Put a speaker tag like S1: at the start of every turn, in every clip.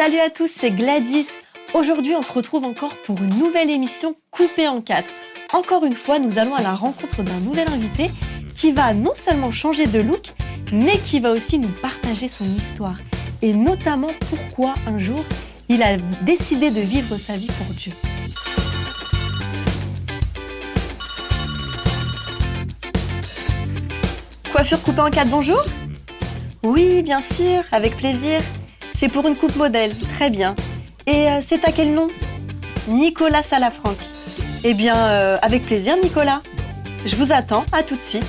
S1: Salut à tous, c'est Gladys. Aujourd'hui, on se retrouve encore pour une nouvelle émission coupée en quatre. Encore une fois, nous allons à la rencontre d'un nouvel invité qui va non seulement changer de look, mais qui va aussi nous partager son histoire. Et notamment pourquoi un jour, il a décidé de vivre sa vie pour Dieu. Coiffure coupée en quatre, bonjour Oui, bien sûr, avec plaisir. C'est pour une coupe modèle, très bien. Et euh, c'est à quel nom? Nicolas Salafranc. Eh bien, euh, avec plaisir, Nicolas. Je vous attends, à tout de suite.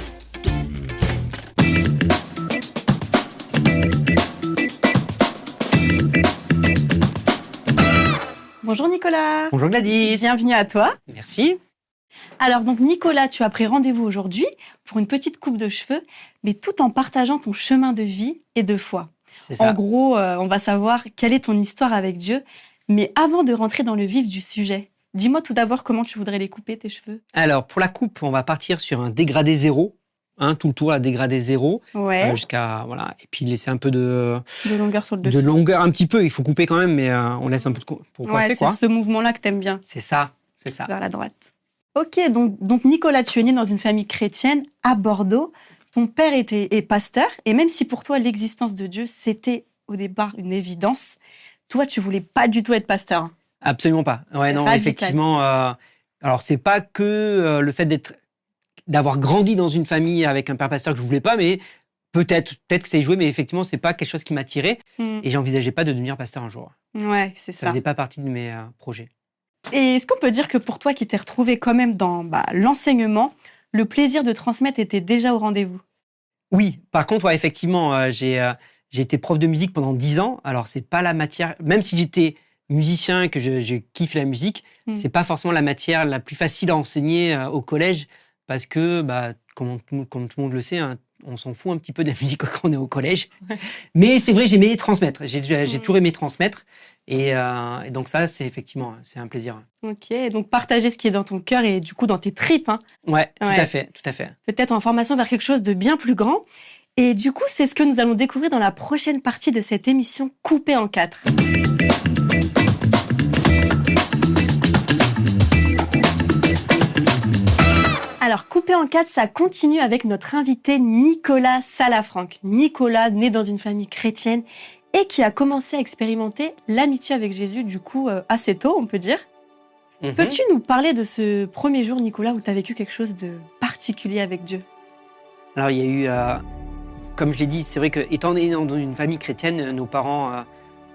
S1: Bonjour Nicolas.
S2: Bonjour Gladys.
S1: Bienvenue à toi.
S2: Merci.
S1: Alors donc Nicolas, tu as pris rendez-vous aujourd'hui pour une petite coupe de cheveux, mais tout en partageant ton chemin de vie et de foi. En gros, euh, on va savoir quelle est ton histoire avec Dieu. Mais avant de rentrer dans le vif du sujet, dis-moi tout d'abord comment tu voudrais les couper, tes cheveux.
S2: Alors pour la coupe, on va partir sur un dégradé zéro. Hein, tout le tour à dégradé zéro
S1: Ouais,
S2: euh, jusqu'à voilà et puis laisser un peu de,
S1: de longueur sur le
S2: de
S1: dessus.
S2: longueur un petit peu il faut couper quand même mais euh, on laisse un peu de pour
S1: ouais, c'est ce mouvement-là que t'aimes bien,
S2: c'est ça c'est ça
S1: vers la droite. Ok, donc, donc Nicolas, tu es né dans une famille chrétienne à Bordeaux. Ton père était est pasteur, et même si pour toi l'existence de Dieu, c'était au départ une évidence, toi, tu voulais pas du tout être pasteur.
S2: absolument pas ouais non
S1: Radical.
S2: effectivement euh, alors c'est pas que euh, le fait d'être d'avoir grandi dans une famille avec un père pasteur que je voulais pas mais peut-être peut-être que ça y jouait mais effectivement c'est pas quelque chose qui m'attirait
S1: Hmm.
S2: et j'envisageais pas de devenir pasteur un jour
S1: Ouais, c'est
S2: ça
S1: ça.
S2: faisait pas partie de mes euh, projets
S1: Et est-ce qu'on peut dire que pour toi qui t'es retrouvé quand même dans bah, l'enseignement, le plaisir de transmettre était déjà au rendez-vous
S2: Oui, par contre, ouais, effectivement, euh, j'ai euh, j'ai été prof de musique pendant 10 ans. Alors, c'est pas la matière, même si j'étais musicien et que je, je kiffe la musique,
S1: Mm.
S2: c'est pas forcément la matière la plus facile à enseigner euh, au collège parce que, bah, comme, tout, comme tout le monde le sait, hein, on s'en fout un petit peu de la musique quand on est au collège. Mais c'est vrai, j'aimais transmettre. J'ai toujours aimé transmettre. Et, euh, et donc, ça, c'est effectivement, c'est un plaisir.
S1: Ok, donc partager ce qui est dans ton cœur et du coup dans tes tripes, hein.
S2: Ouais,
S1: Ouais.
S2: tout à fait, tout à fait.
S1: peut-être en formation vers quelque chose de bien plus grand. Et du coup, c'est ce que nous allons découvrir dans la prochaine partie de cette émission coupée en quatre. Alors, coupé en quatre, ça continue avec notre invité Nicolas Salafranc. Nicolas, né dans une famille chrétienne et qui a commencé à expérimenter l'amitié avec Jésus, du coup, euh, assez tôt, on peut dire.
S2: Mhm.
S1: Peux-tu nous parler de ce premier jour, Nicolas, où tu as vécu quelque chose de particulier avec Dieu?
S2: Alors, il y a eu, euh, comme je l'ai dit, c'est vrai que étant né dans une famille chrétienne, nos parents euh,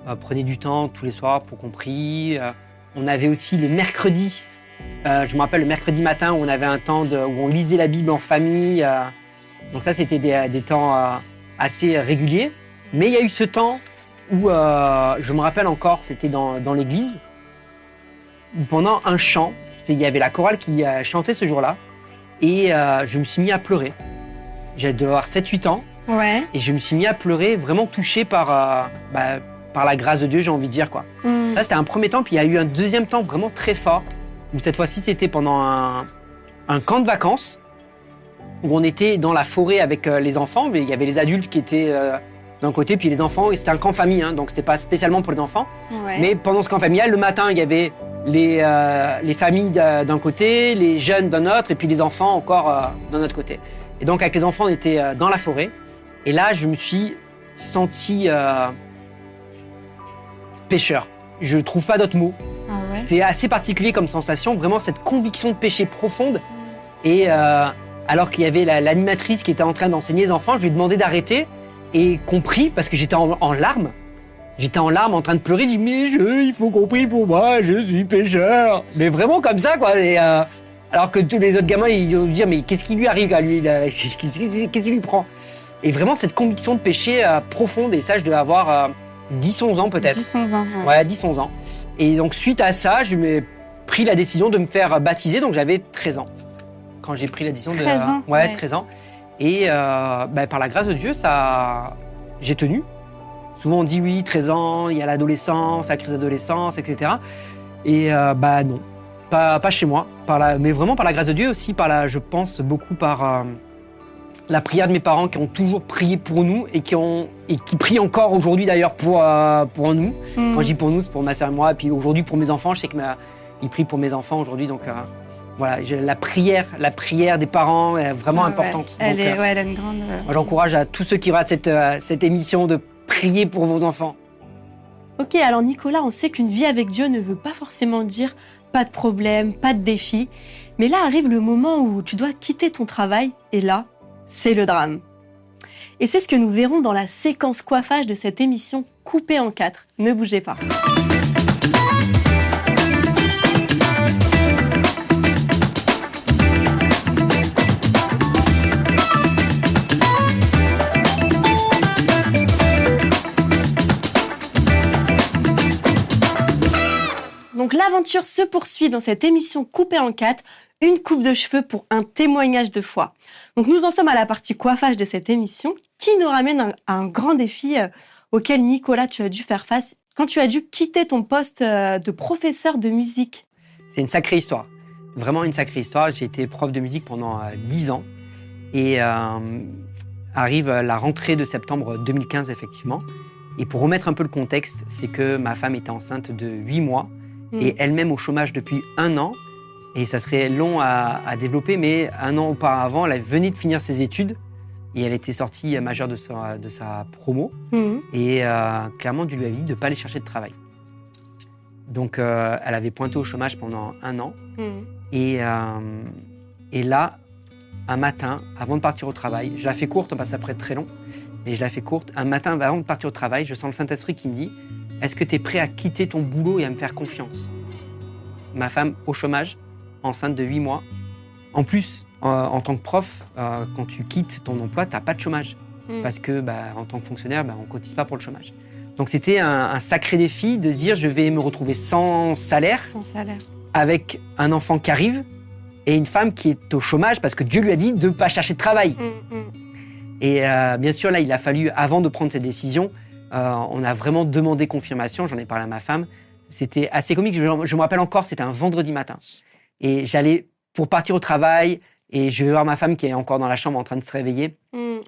S2: euh, prenaient du temps tous les soirs pour qu'on prie. On avait aussi les mercredis. Euh, je me rappelle le mercredi matin où on avait un temps de- où on lisait la Bible en famille. euh, donc ça, c'était des, des temps euh, assez réguliers. Mais il y a eu ce temps où, euh, je me rappelle encore, c'était dans, dans l'église, où pendant un chant, il y avait la chorale qui euh, chantait ce jour-là, et euh, je me suis mis à pleurer. J'avais dû avoir 7-8 ans
S1: Ouais.
S2: et je me suis mis à pleurer, vraiment touché par, euh, bah, par la grâce de Dieu, j'ai envie de dire. quoi. Ça, c'était un premier temps, puis il y a eu un deuxième temps vraiment très fort, où cette fois-ci, c'était pendant un, un camp de vacances, où on était dans la forêt avec euh, les enfants, mais il y avait les adultes qui étaient euh, d'un côté, puis les enfants, et c'était un camp famille, hein, donc c'était pas spécialement pour les enfants.
S1: Ouais.
S2: Mais pendant ce camp familial, le matin, il y avait les, euh, les familles d'un côté, les jeunes d'un autre, et puis les enfants encore euh, d'un autre côté. Et donc, avec les enfants, on était euh, dans la forêt. Et là, je me suis senti pêcheur. Je trouve pas d'autre mot. C'était assez particulier comme sensation, vraiment cette conviction de péché profonde. Et euh, alors qu'il y avait la- l'animatrice qui était en train d'enseigner les enfants, je lui ai demandé d'arrêter et compris parce que j'étais en, larmes. J'étais en larmes en train de pleurer, je dis mais il faut qu'on prie pour moi, je suis pécheur. Mais vraiment comme ça quoi. Euh, alors que tous les autres gamins ils vont dire mais qu'est-ce qui lui arrive à lui Qu'est-ce qui lui prend? Et vraiment cette conviction de péché euh, profonde et ça je devais avoir 10-11 ans peut-être.
S1: 10 ans, 20 ans.
S2: Ouais, 10-11 ans. Et donc, suite à ça, je me pris la décision de me faire baptiser. Donc, j'avais 13 ans. Quand j'ai pris la décision de.
S1: 13 ans,
S2: ouais,
S1: ouais.
S2: 13 ans. Et euh, bah, par la grâce de Dieu, ça. J'ai tenu. Souvent, on dit oui, 13 ans, il y a l'adolescence, la crise d'adolescence, etc. Et euh, bah non. Pas, pas chez moi. Par la, mais vraiment par la grâce de Dieu aussi, par la, je pense beaucoup par. euh, la prière de mes parents qui ont toujours prié pour nous et qui, ont, et qui prient encore aujourd'hui d'ailleurs pour, euh, pour nous.
S1: Mm.
S2: Quand je dis pour nous, c'est pour ma soeur et moi. Et puis aujourd'hui pour mes enfants, je sais qu'ils prient pour mes enfants aujourd'hui. Donc euh, voilà, la prière, la prière des parents est vraiment
S1: Ah ouais.
S2: importante.
S1: Elle,
S2: Donc,
S1: est,
S2: euh,
S1: ouais, elle a une grande.
S2: j'encourage à tous ceux qui regardent cette, cette émission de prier pour vos enfants.
S1: Ok, alors Nicolas, on sait qu'une vie avec Dieu ne veut pas forcément dire pas de problème, pas de défi. Mais là arrive le moment où tu dois quitter ton travail et là, c'est le drame. Et c'est ce que nous verrons dans la séquence coiffage de cette émission coupée en quatre. Ne bougez pas. Donc l'aventure se poursuit dans cette émission coupée en quatre, une coupe de cheveux pour un témoignage de foi. Donc nous en sommes à la partie coiffage de cette émission qui nous ramène à un grand défi euh, auquel Nicolas tu as dû faire face quand tu as dû quitter ton poste euh, de professeur de musique.
S2: C'est une sacrée histoire. Vraiment une sacrée histoire. J'ai été prof de musique pendant euh, 10 ans. Et euh, arrive euh, la rentrée de septembre 2015, effectivement. Et pour remettre un peu le contexte, c'est que ma femme était enceinte de 8 mois
S1: Mm.
S2: et elle-même au chômage depuis un an. Et ça serait long à, à développer, mais un an auparavant, elle venait de finir ses études et elle était sortie majeure de sa, de sa promo.
S1: Mhm.
S2: Et euh, clairement, on lui a dit de ne pas aller chercher de travail. Donc, euh, elle avait pointé au chômage pendant un an.
S1: Mhm.
S2: Et, euh, et là, un matin, avant de partir au travail, je la fais courte parce que ça pourrait être très long, mais je la fais courte. Un matin, avant de partir au travail, je sens le Saint-Esprit qui me dit Est-ce que tu es prêt à quitter ton boulot et à me faire confiance? Ma femme au chômage, enceinte de 8 mois. En plus, euh, en tant que prof, euh, quand tu quittes ton emploi, tu n'as pas de chômage
S1: Mhm.
S2: parce que bah, en tant que fonctionnaire, bah, on cotise pas pour le chômage. Donc c'était un, un sacré défi de se dire je vais me retrouver sans salaire,
S1: Sans salaire.
S2: avec un enfant qui arrive et une femme qui est au chômage parce que Dieu lui a dit de ne pas chercher de travail.
S1: Mhm.
S2: Et euh, bien sûr là, il a fallu, avant de prendre cette décision, on a vraiment demandé confirmation. J'en ai parlé à ma femme. C'était assez comique. Je, je me rappelle encore, c'était un vendredi matin et j'allais pour partir au travail et je vais voir ma femme qui est encore dans la chambre en train de se réveiller.
S1: Mhm.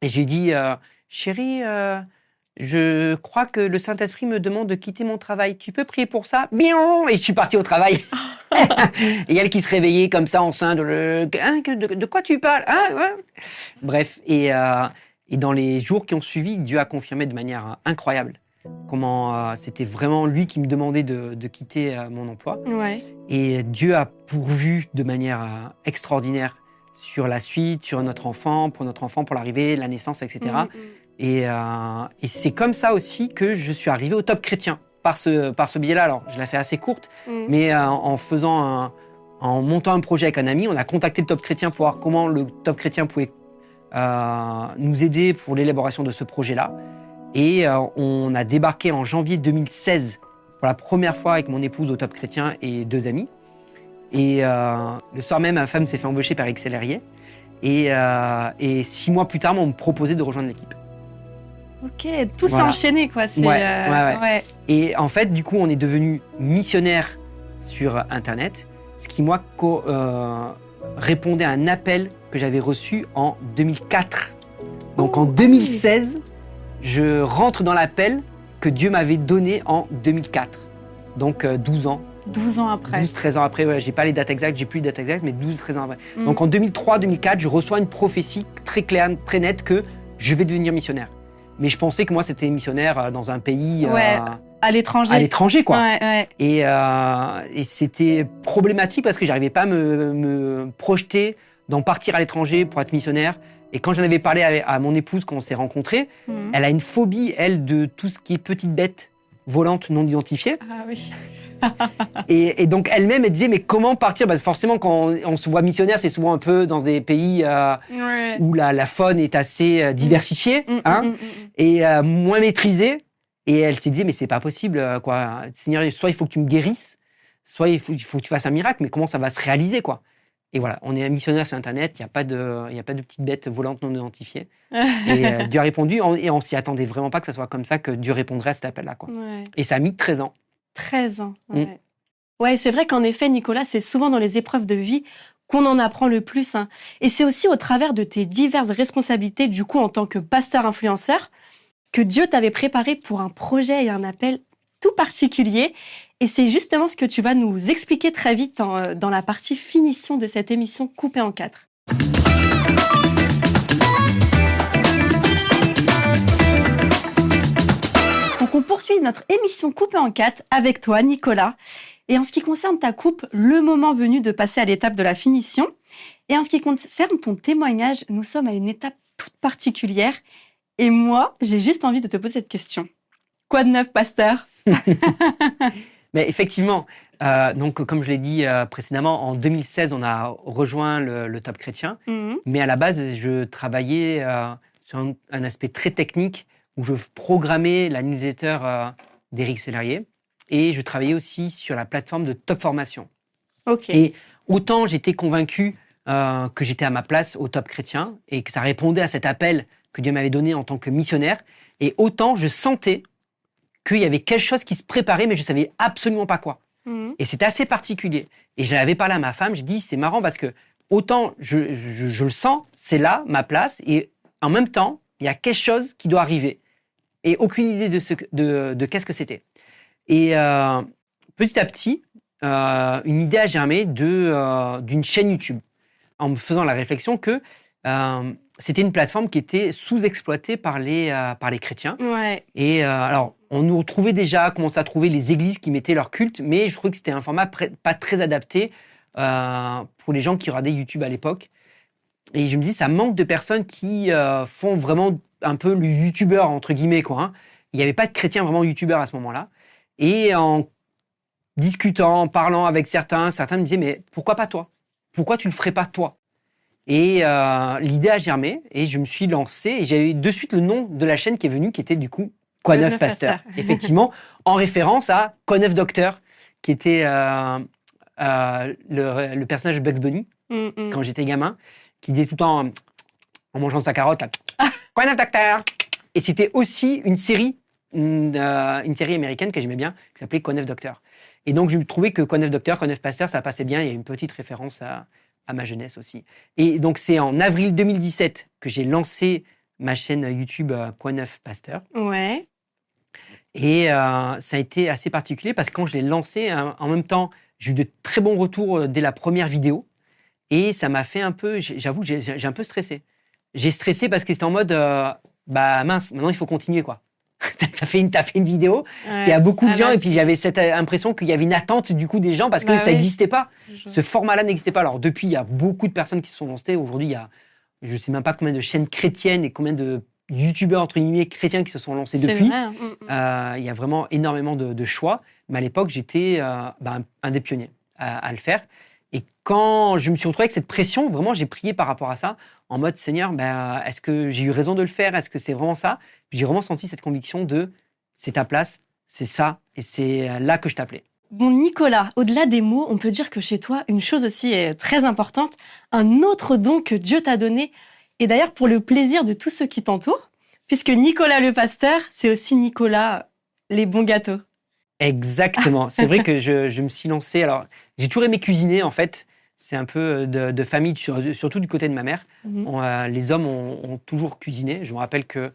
S2: Et j'ai dit, euh, chérie, euh, je crois que le Saint-Esprit me demande de quitter mon travail. Tu peux prier pour ça? Bien Et je suis parti au travail. et elle qui se réveillait comme ça enceinte. Le, Hein, de, de quoi tu parles Hein, ouais Bref, et, euh, et dans les jours qui ont suivi, Dieu a confirmé de manière incroyable comment euh, c'était vraiment lui qui me demandait de, de quitter euh, mon emploi.
S1: Ouais.
S2: Et Dieu a pourvu de manière euh, extraordinaire sur la suite, sur notre enfant, pour notre enfant, pour l'arrivée, la naissance, etc. Et, euh, et c'est comme ça aussi que je suis arrivé au top chrétien, par ce, par ce biais-là. Alors, je l'ai fait assez courte,
S1: Mhm.
S2: mais euh, en faisant un- en montant un projet avec un ami, on a contacté le top chrétien pour voir comment le top chrétien pouvait euh, nous aider pour l'élaboration de ce projet-là. Et euh, on a débarqué en janvier 2016 pour la première fois avec mon épouse au top chrétien et deux amis. Et euh, le soir même, ma femme s'est fait embaucher par. Et, euh, et six mois plus tard, on me proposait de rejoindre l'équipe.
S1: Ok, tout s'est enchaîné quoi.
S2: Ouais,
S1: euh,
S2: ouais, ouais. Et en fait, du coup, on est devenu missionnaire sur Internet, ce qui, moi, répondait à un appel que j'avais reçu en 2004. Donc en
S1: Oh,
S2: 2016, je rentre dans l'appel que Dieu m'avait donné en 2004. Donc euh, 12 ans,
S1: 12 ans après.
S2: 12-13 ans après, ouais, j'ai pas les dates exactes, j'ai plus les dates exactes, mais 12-13 ans après.
S1: Mhm.
S2: Donc en 2003-2004, je reçois une prophétie très claire, très nette que je vais devenir missionnaire. Mais je pensais que moi, c'était missionnaire euh, dans un pays euh,
S1: Ouais, à l'étranger.
S2: à l'étranger, quoi.
S1: Ouais, ouais.
S2: Et, euh, et c'était problématique parce que j'arrivais pas à me, me projeter d'en partir à l'étranger pour être missionnaire. Et quand j'en avais parlé à, à mon épouse quand on s'est rencontrés,
S1: Mhm.
S2: elle a une phobie, elle, de tout ce qui est petite bête volante non identifiée.
S1: Ah oui.
S2: Et, et donc elle-même, elle disait, mais comment partir? Que forcément, quand on, on se voit missionnaire, c'est souvent un peu dans des pays euh,
S1: Ouais.
S2: où la, la faune est assez euh, diversifiée
S1: Mhm,
S2: hein,
S1: mhm, mhm.
S2: et euh, moins maîtrisée. Et elle s'est dit, mais c'est pas possible, quoi. Seigneur, soit il faut que tu me guérisses, soit il faut, il faut que tu fasses un miracle, mais comment ça va se réaliser, quoi? Et voilà, on est un missionnaire sur Internet, il n'y a, pas de- il y a pas de petites bêtes volantes non identifiées. Et euh, Dieu a répondu, on- et on s'y attendait vraiment pas que ça soit comme ça, que Dieu répondrait à cet appel-là, quoi.
S1: Ouais.
S2: Et ça a mis 13 ans.
S1: 13 ans.
S2: Mm.
S1: Ouais, c'est vrai qu'en effet, Nicolas, c'est souvent dans les épreuves de vie qu'on en apprend le plus. hein. Et c'est aussi au travers de tes diverses responsabilités, du coup, en tant que pasteur influenceur, que Dieu t'avait préparé pour un projet et un appel tout particulier. Et c'est justement ce que tu vas nous expliquer très vite euh, dans la partie finition de cette émission coupée en quatre. Donc on poursuit notre émission coupée en quatre avec toi, Nicolas. Et en ce qui concerne ta coupe, le moment venu de passer à l'étape de la finition. Et en ce qui concerne ton témoignage, nous sommes à une étape toute particulière. Et moi, j'ai juste envie de te poser cette question. Quoi de neuf, pasteur?
S2: Mais effectivement, euh, donc comme je l'ai dit euh, précédemment, en 2016, on a rejoint le, le Top Chrétien.
S1: Mhm.
S2: Mais à la base, je travaillais euh, sur un, un aspect très technique où je programmais la newsletter d'Éric Sellerier et je travaillais aussi sur la plateforme de Top Formation. Et autant j'étais convaincu que j'étais à ma place au Top Chrétien et que ça répondait à cet appel que Dieu m'avait donné en tant que missionnaire, et autant je sentais qu'il y avait quelque chose qui se préparait, mais je savais absolument pas quoi.
S1: Mhm.
S2: Et c'était assez particulier. Et je l'avais parlé à ma femme, j'ai dit, c'est marrant parce que autant je, je- je le sens, c'est là, ma place, et en même temps, il y a quelque chose qui doit arriver. Et aucune idée de, ce de, de qu'est-ce que c'était. Et euh, petit à petit, euh, une idée a germé de, euh, d'une chaîne YouTube, en me faisant la réflexion que euh, c'était une plateforme qui était sous-exploitée par les, euh, par les chrétiens.
S1: Ouais.
S2: Et euh, alors, on nous retrouvait déjà, commençait à trouver les églises qui mettaient leur culte, mais je trouvais que c'était un format pas très adapté euh, pour les gens qui regardaient YouTube à l'époque. Et je me dis, ça manque de personnes qui font vraiment un peu le youtubeur, entre guillemets, quoi. hein. Il n'y avait pas de chrétiens vraiment youtubeurs à ce moment-là. Et en discutant, en parlant avec certains, certains me disaient, mais pourquoi pas toi? Pourquoi tu le ferais pas toi? Et euh, l'idée a germé et je me suis lancé et j'ai eu de suite le nom de la chaîne qui est venu, qui était du coup Quoi
S1: Quoi
S2: neuf
S1: neuf
S2: Pasteur. Effectivement, en référence à Quoi neuf Docteur, qui était euh, euh, le, le personnage de Bugs Bunny
S1: Mhm.
S2: quand j'étais gamin, qui disait tout le temps en mangeant sa carotte, là, Quoi neuf Docteur Et c'était aussi une série, une, euh, une série américaine que j'aimais bien, qui s'appelait Quoi neuf Docteur. Et donc, je trouvais que Quoi neuf Docteur, Quoi neuf Pasteur, ça passait bien. Il y a une petite référence à, à ma jeunesse aussi. Et donc, c'est en avril 2017 que j'ai lancé ma chaîne YouTube euh, Quoi neuf Pasteur.
S1: Ouais.
S2: Et euh, ça a été assez particulier parce que quand je l'ai lancé, hein, en même temps, j'ai eu de très bons retours euh, dès la première vidéo. Et ça m'a fait un peu, j'avoue, j'ai j'ai un peu stressé. J'ai stressé parce que c'était en mode, euh, bah mince, maintenant il faut continuer quoi. T'as fait, une- t'as fait une vidéo, il y a beaucoup de
S1: Ah
S2: gens,
S1: bah,
S2: et puis j'avais cette euh, impression qu'il y avait une attente du coup des gens parce que
S1: Bah
S2: ça
S1: oui.
S2: n'existait pas.
S1: je-
S2: Ce format-là n'existait pas. Alors depuis, il y a beaucoup de personnes qui se sont lancées. Aujourd'hui, il y a, je ne sais même pas combien de chaînes chrétiennes et combien de youtubeurs entre guillemets chrétiens qui se sont lancés depuis.
S1: vrai, hein. Mhm.
S2: Euh, il y a vraiment énormément de, de choix. Mais à l'époque, j'étais euh, bah, un, un des pionniers à, à le faire. Quand je me suis retrouvé avec cette pression, vraiment, j'ai prié par rapport à ça, en mode Seigneur, bah, est-ce que j'ai eu raison de le faire? Est-ce que c'est vraiment ça? J'ai vraiment senti cette conviction de c'est ta place, c'est ça, et c'est euh, là que je t'appelais.
S1: Bon, Nicolas, au-delà des mots, on peut dire que chez toi, une chose aussi est très importante, un autre don que Dieu t'a donné, et d'ailleurs pour le plaisir de tous ceux qui t'entourent, puisque Nicolas le pasteur, c'est aussi Nicolas les bons gâteaux.
S2: Exactement. C'est vrai que je, je me suis lancé. Alors, j'ai toujours aimé cuisiner, en fait. C'est un peu euh, de, de famille, sur- surtout du côté de ma mère.
S1: Mhm.
S2: On, euh, les hommes ont, ont toujours cuisiné. Je me rappelle que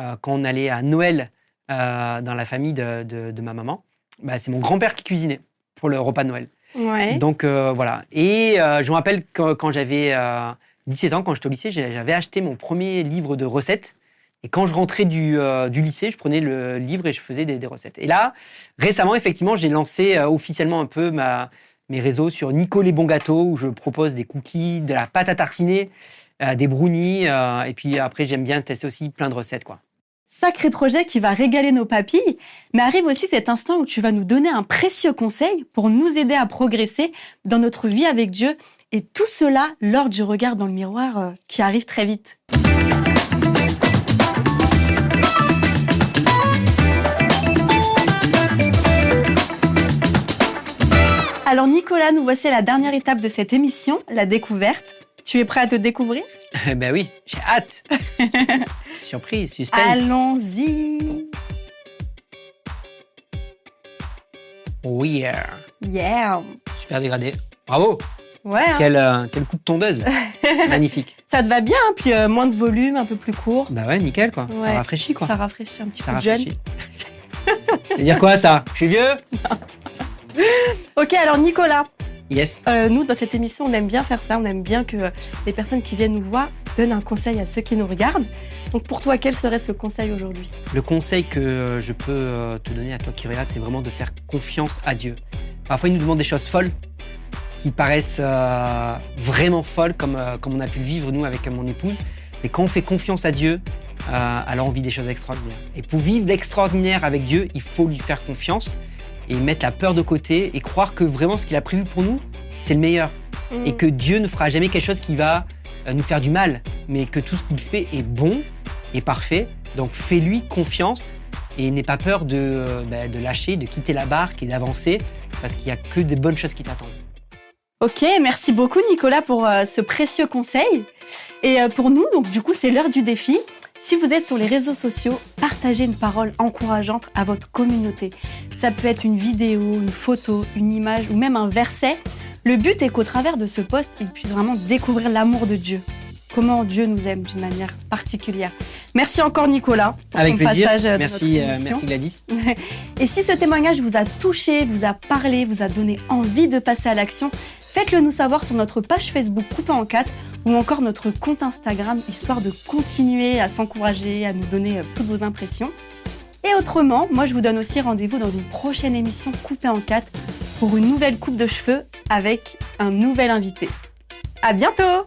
S2: euh, quand on allait à Noël euh, dans la famille de, de- de ma maman, bah, c'est mon grand-père qui cuisinait pour le repas de Noël.
S1: Ouais.
S2: Donc voilà. Et je me rappelle que quand j'avais euh, 17 ans, quand j'étais au lycée, j'avais acheté mon premier livre de recettes. Et quand je rentrais du, du lycée, je prenais le livre et je faisais des, des recettes. Et là, récemment, effectivement, j'ai lancé officiellement un peu ma, mes réseaux sur Nico les bons où je propose des cookies, de la pâte à tartiner, euh, des brownies. euh, et puis après, j'aime bien tester aussi plein de recettes. quoi.
S1: Sacré projet qui va régaler nos papilles, mais arrive aussi cet instant où tu vas nous donner un précieux conseil pour nous aider à progresser dans notre vie avec Dieu, et tout cela lors du regard dans le miroir euh, qui arrive très vite. Alors Nicolas, nous voici à la dernière étape de cette émission, la découverte. Tu es prêt à te découvrir?
S2: Ben oui, j'ai hâte. Surprise, suspense.
S1: Allons-y
S2: Oh yeah.
S1: Yeah
S2: Super dégradé. Bravo.
S1: Ouais, hein.
S2: Quelle, euh, quelle coupe tondeuse. Magnifique.
S1: ça te va bien, hein, puis euh, moins de volume, un peu plus court.
S2: Bah ouais, nickel quoi.
S1: Ouais.
S2: Ça rafraîchit quoi.
S1: Ça rafraîchit un petit
S2: Ça
S1: peu jeune.
S2: rafraîchit. Ça veut dire quoi ça? Je suis vieux?
S1: Ok, alors Nicolas,
S2: Yes.
S1: euh, nous dans cette émission, on aime bien faire ça. On aime bien que euh, les personnes qui viennent nous voir donnent un conseil à ceux qui nous regardent. Donc pour toi, quel serait ce conseil aujourd'hui?
S2: Le conseil que euh, je peux euh, te donner à toi qui regarde, c'est vraiment de faire confiance à Dieu. Parfois, il nous demande des choses folles qui paraissent vraiment folles, comme, comme on a pu le vivre nous avec mon épouse. Mais quand on fait confiance à Dieu, alors on vit des choses extraordinaires. Et pour vivre l'extraordinaire avec Dieu, il faut lui faire confiance et mettre la peur de côté et croire que vraiment ce qu'il a prévu pour nous, c'est le meilleur. et que Dieu ne fera jamais quelque chose qui va euh, nous faire du mal, mais que tout ce qu'il fait est bon et parfait. Donc fais-lui confiance et n'aie pas peur de, euh, bah, de lâcher, de quitter la barque et d'avancer, parce qu'il n'y a que de bonnes choses qui t'attendent.
S1: Ok, merci beaucoup Nicolas pour euh, ce précieux conseil. Et euh, pour nous, donc du coup, c'est l'heure du défi. Si vous êtes sur les réseaux sociaux, partagez une parole encourageante à votre communauté. Ça peut être une vidéo, une photo, une image ou même un verset. Le but est qu'au travers de ce post, ils puissent vraiment découvrir l'amour de Dieu. Comment Dieu nous aime d'une manière particulière. Merci encore Nicolas pour
S2: Avec
S1: ton
S2: plaisir.
S1: passage euh,
S2: Merci, euh, merci Gladys.
S1: Et si ce témoignage vous a touché, vous a parlé, vous a donné envie de passer à l'action, faites-le nous savoir sur notre page Facebook Coupé en 4 ou encore notre compte Instagram, histoire de continuer à s'encourager, à nous donner euh, toutes vos impressions. Et autrement, moi je vous donne aussi rendez-vous dans une prochaine émission Coupé en 4 pour une nouvelle coupe de cheveux avec un nouvel invité. À bientôt!